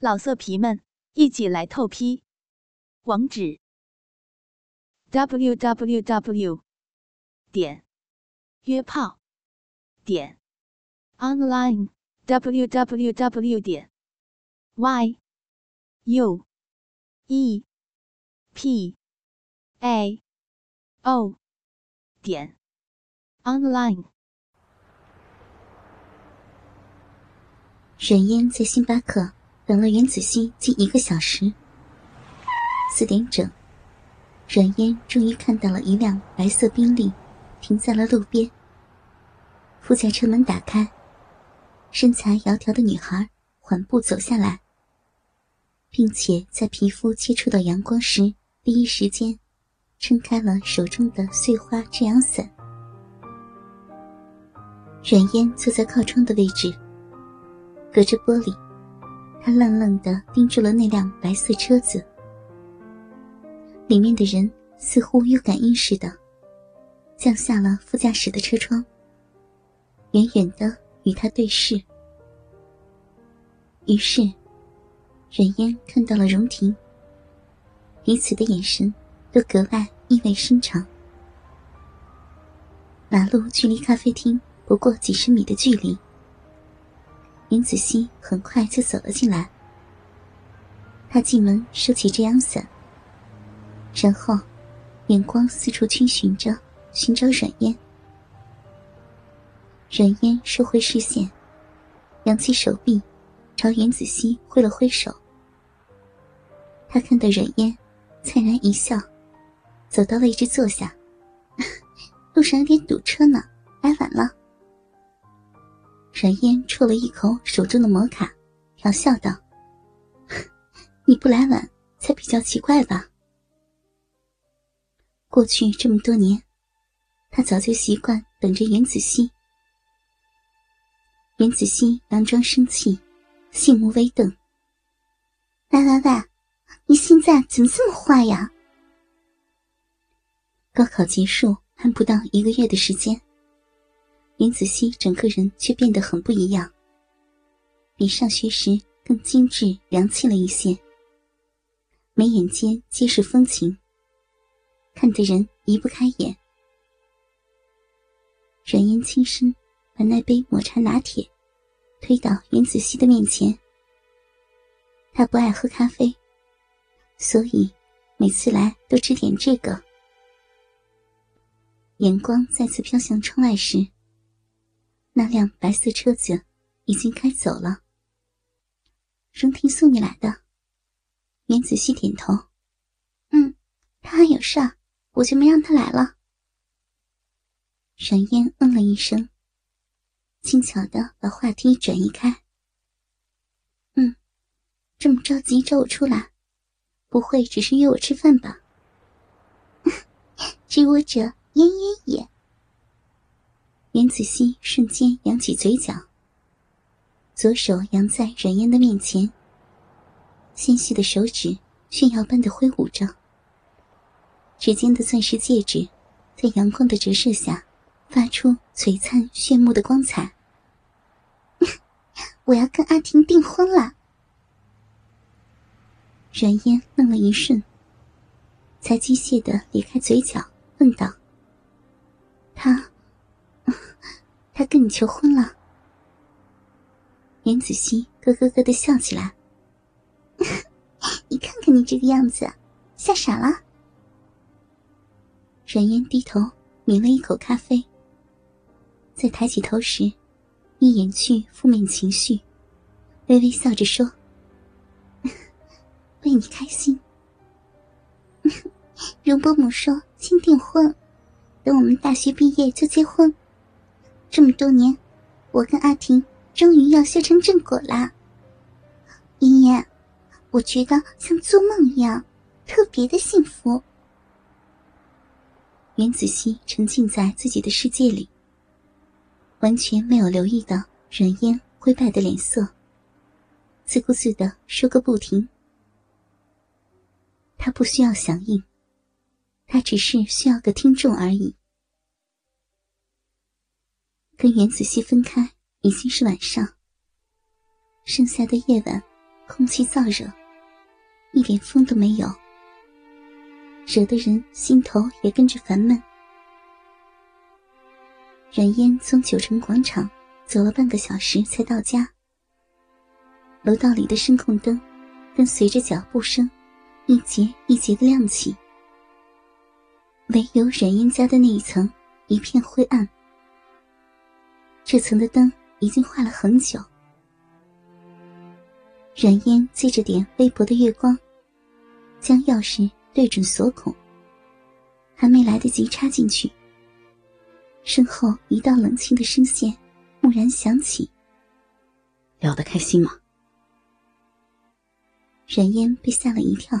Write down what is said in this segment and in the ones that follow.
老色皮们，一起来透批！网址：w w w 点约炮点 online w w w 点 y u e p a o 点 online。冉嫣在星巴克。等了袁子熙近一个小时，四点整，阮嫣终于看到了一辆白色宾利，停在了路边。副驾车门打开，身材窈窕的女孩缓步走下来，并且在皮肤接触到阳光时，第一时间撑开了手中的碎花遮阳伞。阮嫣坐在靠窗的位置，隔着玻璃。他愣愣的盯住了那辆白色车子，里面的人似乎有感应似的，降下了副驾驶的车窗，远远的与他对视。于是，冉嫣看到了荣婷，彼此的眼神都格外意味深长。马路距离咖啡厅不过几十米的距离。林子熙很快就走了进来。他进门收起遮阳伞，然后眼光四处逡巡着，寻找阮烟。阮烟收回视线，扬起手臂，朝袁子熙挥了挥手。他看到阮烟，灿然一笑，走到位置坐下。路上有点堵车呢，来晚了。冉烟啜了一口手中的摩卡，调笑道：“ 你不来晚，才比较奇怪吧？”过去这么多年，他早就习惯等着袁子熙。袁子熙佯装生气，杏目微瞪：“喂喂喂，你现在怎么这么坏呀？”高考结束还不到一个月的时间。林子熙整个人却变得很不一样，比上学时更精致洋气了一些。眉眼间皆是风情，看得人移不开眼。软烟轻声把那杯抹茶拿铁推到林子熙的面前。他不爱喝咖啡，所以每次来都只点这个。眼光再次飘向窗外时。那辆白色车子已经开走了。荣婷送你来的，袁子熙点头。嗯，他还有事，我就没让他来了。沈燕嗯了一声，轻巧的把话题转移开。嗯，这么着急找我出来，不会只是约我吃饭吧？知我者焉焉也。袁子熙瞬间扬起嘴角，左手扬在阮嫣的面前，纤细的手指炫耀般的挥舞着。指尖的钻石戒指，在阳光的折射下，发出璀璨炫目的光彩。我要跟阿婷订婚了。阮嫣愣了一瞬，才机械的咧开嘴角，问道：“他？”他跟你求婚了，袁子熙咯咯咯的笑起来。你看看你这个样子，吓傻了。冉嫣低头抿了一口咖啡，在抬起头时，一眼去负面情绪，微微笑着说：“ 为你开心。容伯母说先订婚，等我们大学毕业就结婚。”这么多年，我跟阿婷终于要修成正果啦！妍妍，我觉得像做梦一样，特别的幸福。袁子熙沉浸在自己的世界里，完全没有留意到阮嫣灰败的脸色，自顾自的说个不停。他不需要响应，他只是需要个听众而已。跟袁子熙分开已经是晚上。剩下的夜晚，空气燥热，一点风都没有，惹得人心头也跟着烦闷。阮烟从九城广场走了半个小时才到家，楼道里的声控灯跟随着脚步声一节一节的亮起，唯有阮烟家的那一层一片灰暗。这层的灯已经坏了很久。冉烟借着点微薄的月光，将钥匙对准锁孔。还没来得及插进去，身后一道冷清的声线蓦然响起：“聊得开心吗？”阮烟被吓了一跳，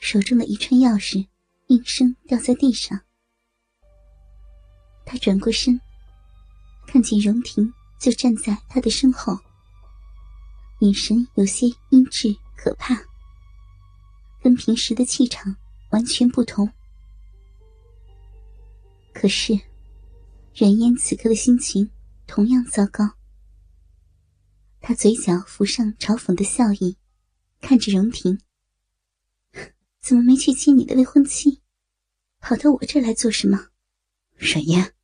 手中的一串钥匙应声掉在地上。他转过身，看见荣婷就站在他的身后。眼神有些阴鸷可怕，跟平时的气场完全不同。可是，阮烟此刻的心情同样糟糕。他嘴角浮上嘲讽的笑意，看着荣婷：“怎么没去接你的未婚妻，跑到我这来做什么？”阮烟，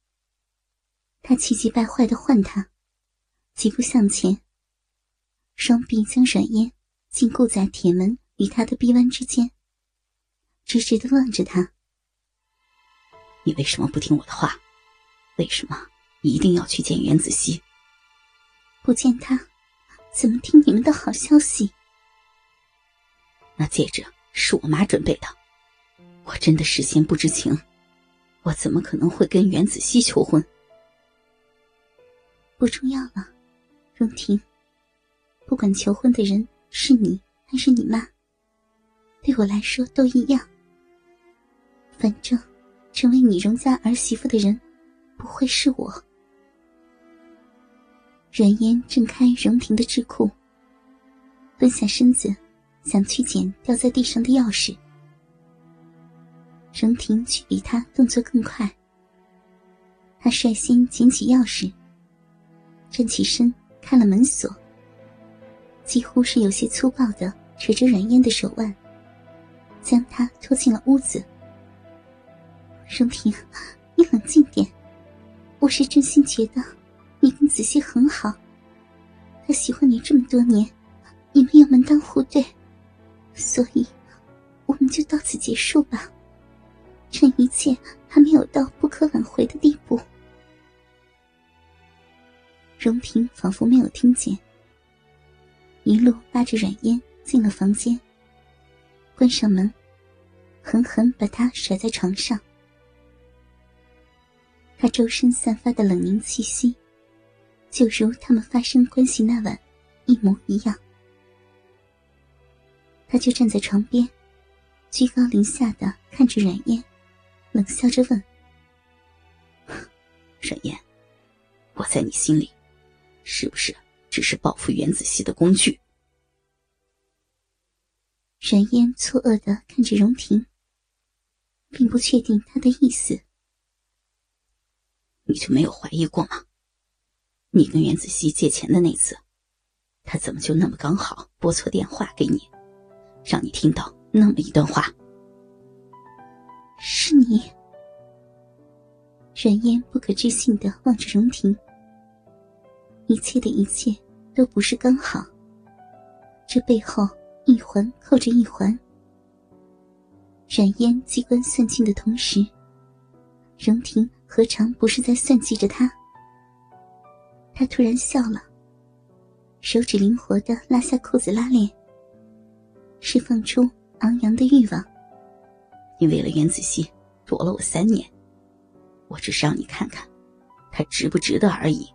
他气急败坏的唤他，几步向前。双臂将软烟禁锢在铁门与他的臂弯之间，直直的望着他。你为什么不听我的话？为什么一定要去见袁子熙？不见他，怎么听你们的好消息？那戒指是我妈准备的，我真的事先不知情，我怎么可能会跟袁子熙求婚？不重要了，荣婷。不管求婚的人是你还是你妈，对我来说都一样。反正，成为你荣家儿媳妇的人，不会是我。阮烟挣开荣婷的智库，蹲下身子，想去捡掉在地上的钥匙。荣婷却比他动作更快。他率先捡起钥匙，站起身开了门锁。几乎是有些粗暴的扯着软烟的手腕，将她拖进了屋子。荣婷，你冷静点，我是真心觉得你跟子熙很好，他喜欢你这么多年，你们又门当户对，所以我们就到此结束吧，趁一切还没有到不可挽回的地步。荣平仿佛没有听见。一路拉着软烟进了房间，关上门，狠狠把他甩在床上。他周身散发的冷凝气息，就如他们发生关系那晚一模一样。他就站在床边，居高临下的看着软烟，冷笑着问：“软烟，我在你心里，是不是？”只是报复袁子熙的工具。阮嫣错愕的看着荣婷，并不确定他的意思。你就没有怀疑过吗？你跟袁子熙借钱的那次，他怎么就那么刚好拨错电话给你，让你听到那么一段话？是你。阮嫣不可置信的望着荣婷，一切的一切。都不是刚好，这背后一环扣着一环。冉嫣机关算尽的同时，荣婷何尝不是在算计着他？他突然笑了，手指灵活的拉下裤子拉链，释放出昂扬的欲望。你为了袁子熙躲了我三年，我只是让你看看，他值不值得而已。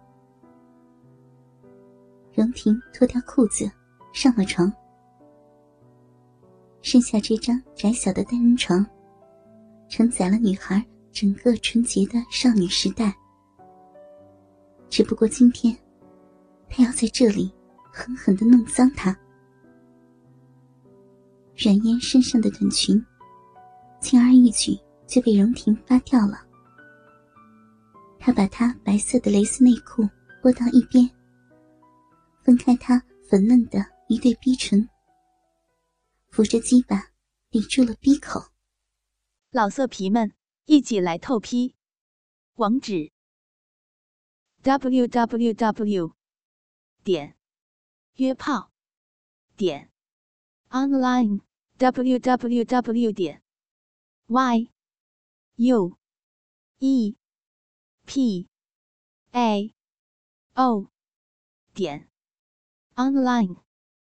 荣婷脱掉裤子，上了床。剩下这张窄小的单人床，承载了女孩整个纯洁的少女时代。只不过今天，他要在这里狠狠的弄脏她。冉嫣身上的短裙，轻而易举就被荣婷扒掉了。他把她白色的蕾丝内裤拨到一边。分开她粉嫩的一对逼唇，扶着鸡巴抵住了逼口。老色皮们，一起来透批！网址：w w w 点约炮点 online w w w 点 y u e p a o 点 online。